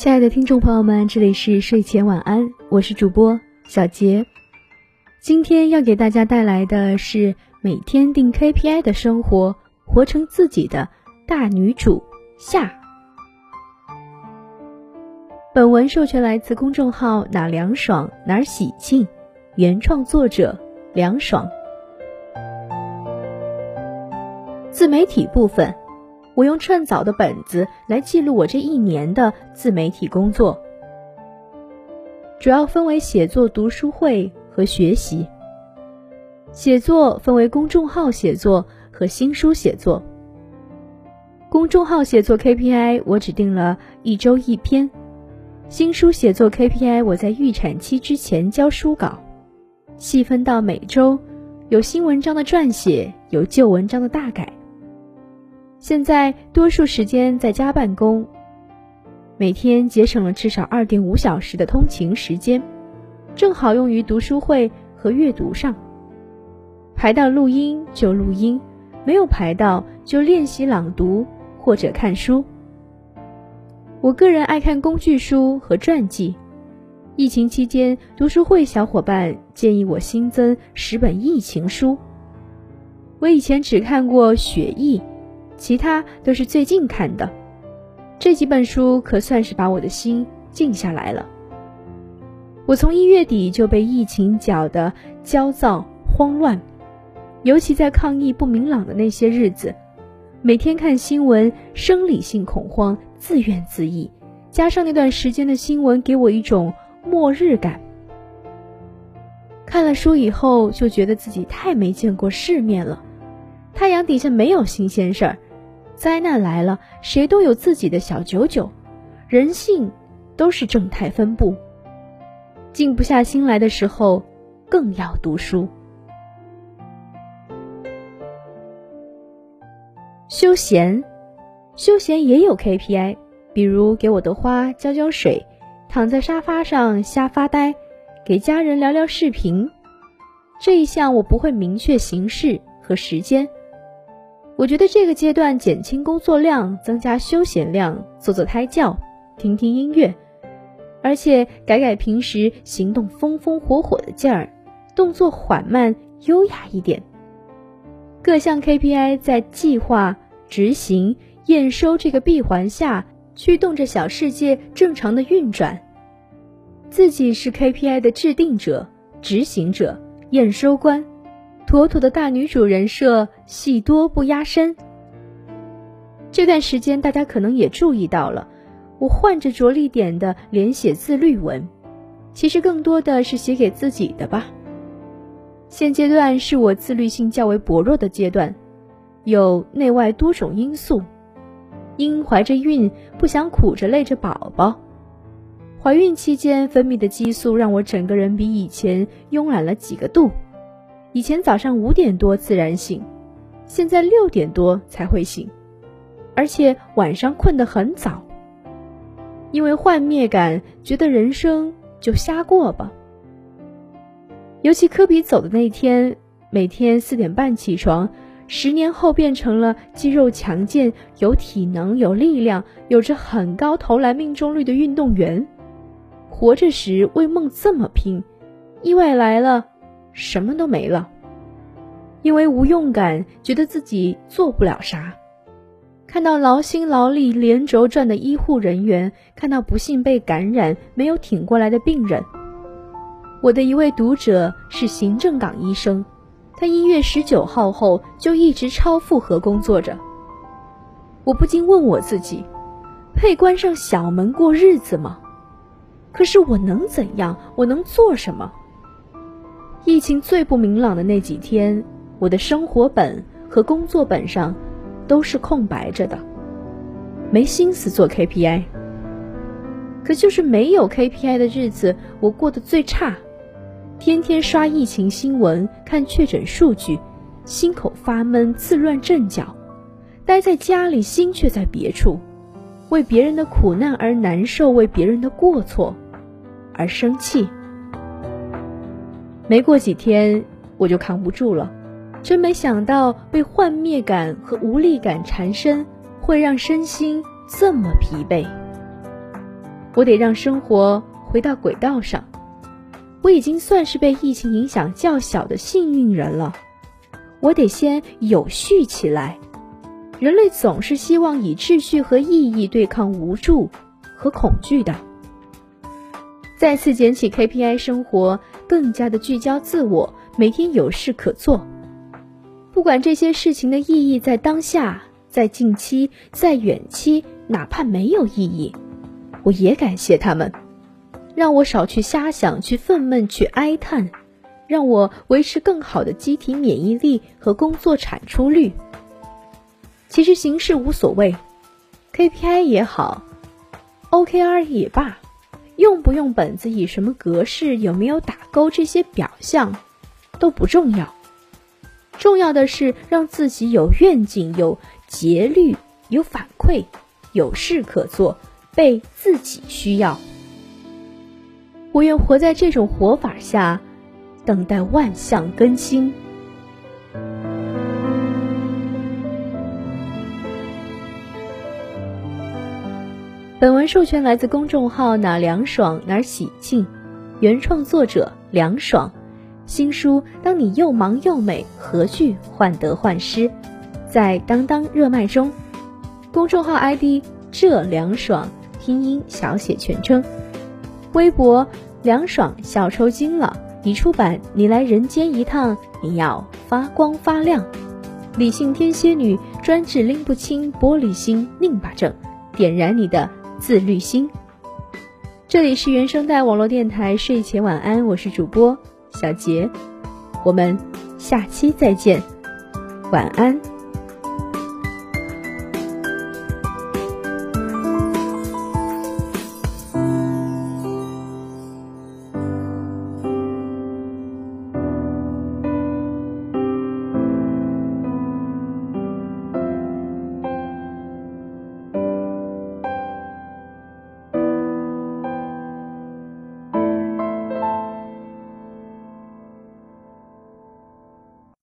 亲爱的听众朋友们，这里是睡前晚安，我是主播小杰。今天要给大家带来的是每天定 KPI 的生活，活成自己的大女主下。本文授权来自公众号哪凉爽哪喜庆，原创作者凉爽。自媒体部分。我用趁早的本子来记录我这一年的自媒体工作，主要分为写作、读书会和学习。写作分为公众号写作和新书写作。公众号写作 KPI 我只定了一周一篇，新书写作 KPI 我在预产期之前交书稿，细分到每周有新文章的撰写，有旧文章的大改。现在多数时间在家办公，每天节省了至少二点五小时的通勤时间，正好用于读书会和阅读上。排到录音就录音，没有排到就练习朗读或者看书。我个人爱看工具书和传记。疫情期间，读书会小伙伴建议我新增十本疫情书。我以前只看过《雪疫》。其他都是最近看的，这几本书可算是把我的心静下来了。我从一月底就被疫情搅得焦躁慌乱，尤其在抗疫不明朗的那些日子，每天看新闻，生理性恐慌，自怨自艾，加上那段时间的新闻给我一种末日感。看了书以后，就觉得自己太没见过世面了，太阳底下没有新鲜事儿。灾难来了，谁都有自己的小九九，人性都是正态分布。静不下心来的时候，更要读书。休闲，休闲也有 KPI，比如给我的花浇浇水，躺在沙发上瞎发呆，给家人聊聊视频。这一项我不会明确形式和时间。我觉得这个阶段减轻工作量，增加休闲量，做做胎教，听听音乐，而且改改平时行动风风火火的劲儿，动作缓慢优雅一点。各项 KPI 在计划、执行、验收这个闭环下，驱动着小世界正常的运转。自己是 KPI 的制定者、执行者、验收官。妥妥的大女主人设，戏多不压身。这段时间大家可能也注意到了，我换着着力点的连写自律文，其实更多的是写给自己的吧。现阶段是我自律性较为薄弱的阶段，有内外多种因素，因怀着孕不想苦着累着宝宝，怀孕期间分泌的激素让我整个人比以前慵懒了几个度。以前早上五点多自然醒，现在六点多才会醒，而且晚上困得很早。因为幻灭感，觉得人生就瞎过吧。尤其科比走的那天，每天四点半起床，十年后变成了肌肉强健、有体能、有力量、有着很高投篮命中率的运动员。活着时为梦这么拼，意外来了。什么都没了，因为无用感，觉得自己做不了啥。看到劳心劳力连轴转的医护人员，看到不幸被感染没有挺过来的病人。我的一位读者是行政岗医生，他一月十九号后就一直超负荷工作着。我不禁问我自己：配关上小门过日子吗？可是我能怎样？我能做什么？疫情最不明朗的那几天，我的生活本和工作本上都是空白着的，没心思做 KPI。可就是没有 KPI 的日子，我过得最差，天天刷疫情新闻，看确诊数据，心口发闷，自乱阵脚，待在家里，心却在别处，为别人的苦难而难受，为别人的过错而生气。没过几天，我就扛不住了，真没想到被幻灭感和无力感缠身，会让身心这么疲惫。我得让生活回到轨道上。我已经算是被疫情影响较小的幸运人了，我得先有序起来。人类总是希望以秩序和意义对抗无助和恐惧的。再次捡起 KPI 生活，更加的聚焦自我，每天有事可做。不管这些事情的意义在当下、在近期、在远期，哪怕没有意义，我也感谢他们，让我少去瞎想、去愤懑、去哀叹，让我维持更好的机体免疫力和工作产出率。其实形式无所谓，KPI 也好，OKR 也罢，用不用本子，以什么格式，有没有打勾，这些表象都不重要。重要的是让自己有愿景、有节律、有反馈、有事可做，被自己需要。我愿活在这种活法下，等待万象更新。本文授权来自公众号“哪凉爽哪喜庆”，原创作者凉爽，新书《当你又忙又美，何惧患得患失》，在当当热卖中。公众号 ID 这凉爽，拼音小写全称。微博凉爽笑抽筋了，已出版。你来人间一趟，你要发光发亮。理性天蝎女专治拎不清玻璃心，拧巴症，点燃你的。自律心。这里是原声带网络电台睡前晚安，我是主播小杰，我们下期再见，晚安。